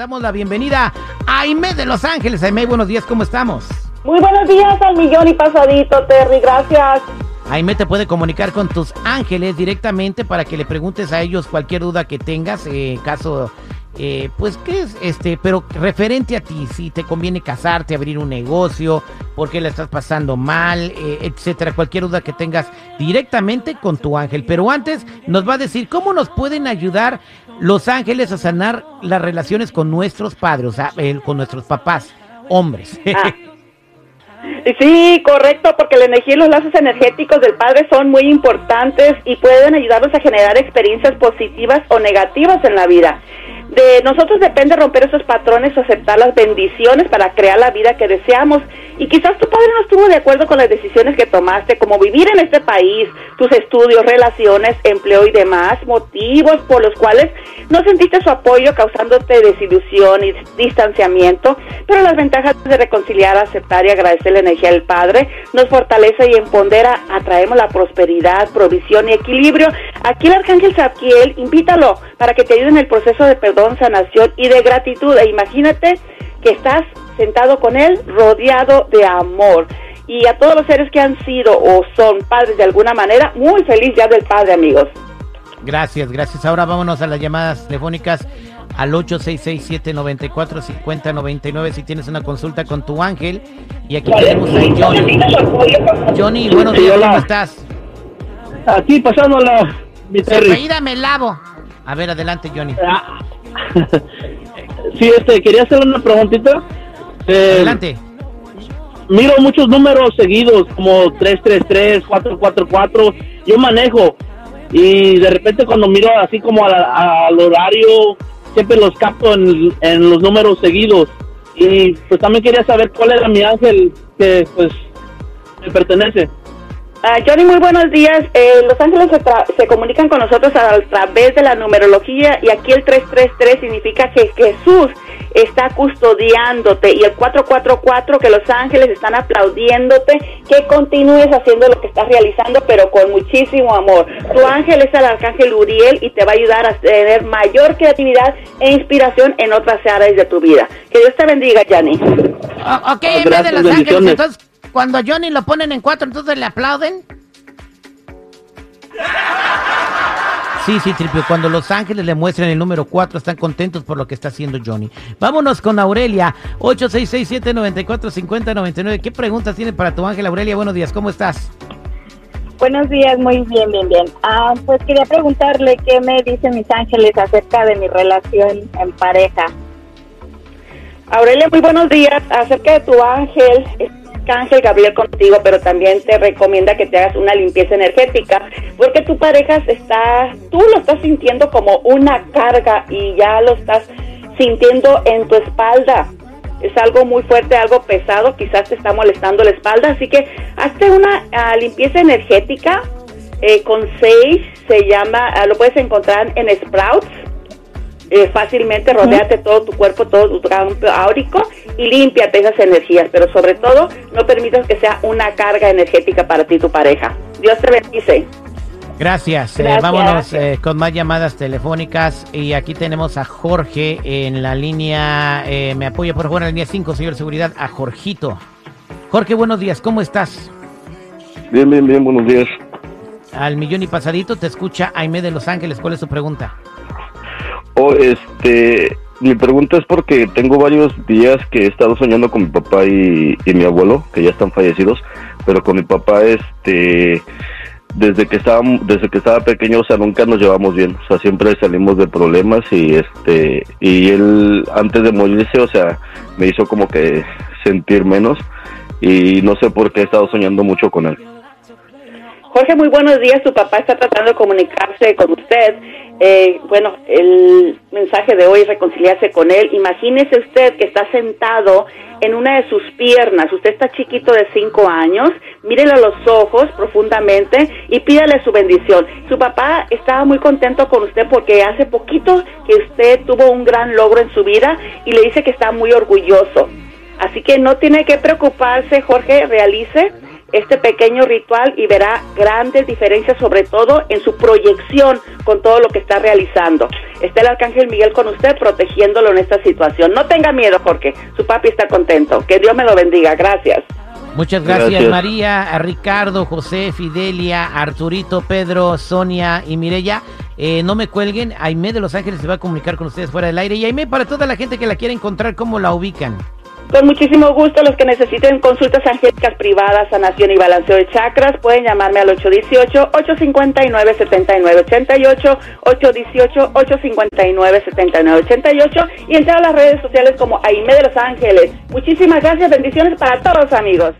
damos la bienvenida a Aime de Los Ángeles. Aime, buenos días, ¿cómo estamos? Muy buenos días al millón y pasadito, Terry, gracias. Aime te puede comunicar con tus ángeles directamente para que le preguntes a ellos cualquier duda que tengas, en caso eh, pues qué es este, pero referente a ti, si te conviene casarte, abrir un negocio, por qué la estás pasando mal, eh, etcétera, cualquier duda que tengas directamente con tu ángel. Pero antes nos va a decir cómo nos pueden ayudar los ángeles a sanar las relaciones con nuestros padres, con nuestros papás, hombres. Ah. Sí, correcto, porque la energía y los lazos energéticos del Padre son muy importantes y pueden ayudarnos a generar experiencias positivas o negativas en la vida. De nosotros depende romper esos patrones o aceptar las bendiciones para crear la vida que deseamos. Y quizás tu padre no estuvo de acuerdo con las decisiones que tomaste, como vivir en este país, tus estudios, relaciones, empleo y demás, motivos por los cuales no sentiste su apoyo causándote desilusión y distanciamiento. Pero las ventajas de reconciliar, aceptar y agradecer la energía del Padre nos fortalece y empodera, atraemos la prosperidad, provisión y equilibrio. Aquí el Arcángel Zadkiel, invítalo para que te ayude en el proceso de perdón sanación y de gratitud. E imagínate que estás sentado con Él rodeado de amor. Y a todos los seres que han sido o son padres de alguna manera, muy feliz ya del Padre, amigos. Gracias, gracias. Ahora vámonos a las llamadas telefónicas al 866-794-5099 si tienes una consulta con tu ángel. Y aquí tenemos a Johnny. Johnny, buenos días, ¿cómo estás? Aquí pasándola, mi Terry. me lavo. A ver, adelante, Johnny. Ah, sí, este, quería hacer una preguntita. Eh, Adelante. Miro muchos números seguidos, como 333, 444. Yo manejo y de repente cuando miro así como al, horario, siempre los capto en, en, los números seguidos. Y pues también quería saber cuál era mi ángel que pues me pertenece. Ah, Johnny, muy buenos días. Eh, los ángeles se, comunican con nosotros a través de la numerología y aquí el 333 significa que Jesús está custodiándote y el 444 que los ángeles están aplaudiéndote que continúes haciendo lo que estás realizando pero con muchísimo amor. Tu ángel es el arcángel Uriel y te va a ayudar a tener mayor creatividad e inspiración en otras áreas de tu vida. Que Dios te bendiga, Johnny. ok, en vez de los ángeles, entonces cuando a Johnny lo ponen en cuatro, entonces le aplauden. Sí, sí, Tripio. Cuando los ángeles le muestran el número 4, están contentos por lo que está haciendo Johnny. Vámonos con Aurelia, 8667-945099. ¿Qué preguntas tiene para tu ángel, Aurelia? Buenos días, ¿cómo estás? Buenos días, muy bien, bien, bien. Ah, pues quería preguntarle qué me dicen mis ángeles acerca de mi relación en pareja. Aurelia, muy buenos días. Acerca de tu ángel, Ángel Gabriel contigo, pero también te recomienda que te hagas una limpieza energética, porque tu pareja está, tú lo estás sintiendo como una carga y ya lo estás sintiendo en tu espalda. Es algo muy fuerte, algo pesado, quizás te está molestando la espalda, así que hazte una ah, limpieza energética eh, con Sage, se llama, ah, lo puedes encontrar en Sprouts eh, fácilmente rodeate todo tu cuerpo, todo tu campo áurico y límpiate esas energías, pero sobre todo no permitas que sea una carga energética para ti tu pareja. Dios te bendice. Gracias. Eh, vámonos eh, con más llamadas telefónicas. Y aquí tenemos a Jorge en la línea. me apoya por favor en la línea 5, señor Seguridad, a Jorgito. Jorge, buenos días. ¿Cómo estás? Bien, bien, bien. Buenos días. Al millón y pasadito te escucha Aime de Los Ángeles. ¿Cuál es su pregunta? Oh, este, mi pregunta es porque tengo varios días que he estado soñando con mi papá y, mi abuelo, que ya están fallecidos, pero con mi papá, este, desde que estaba, desde que estaba pequeño, o sea, nunca nos llevamos bien, o sea, siempre salimos de problemas y este, y él antes de morirse, o sea, me hizo como que sentir menos y no sé por qué he estado soñando mucho con él. Jorge, muy buenos días. Tu papá está tratando de comunicarse con usted. Eh, bueno, el mensaje de hoy es reconciliarse con él. Imagínese usted que está sentado en una de sus piernas. Usted está chiquito de cinco años. Mírele a los ojos profundamente y pídale su bendición. Su papá estaba muy contento con usted porque hace poquito que usted tuvo un gran logro en su vida y le dice que está muy orgulloso. Así que no tiene que preocuparse, Jorge, realice este pequeño ritual y verá grandes diferencias, sobre todo en su proyección con todo lo que está realizando. Está el Arcángel Miguel con usted protegiéndolo en esta situación. No tenga miedo, Jorge. Su papi está contento. Que Dios me lo bendiga. Gracias. Muchas gracias, María, a Ricardo, José, Fidelia, Arturito, Pedro, Sonia y Mireya. Eh, no me cuelguen, Aime de Los Ángeles se va a comunicar con ustedes fuera del aire. Y Aime, para toda la gente que la quiera encontrar, ¿cómo la ubican? Con muchísimo gusto, los que necesiten consultas angélicas privadas, sanación y balanceo de chakras, pueden llamarme al 818-859-7988, 818-859-7988 y entrar a las redes sociales como Aime de Los Ángeles. Muchísimas gracias, bendiciones para todos amigos.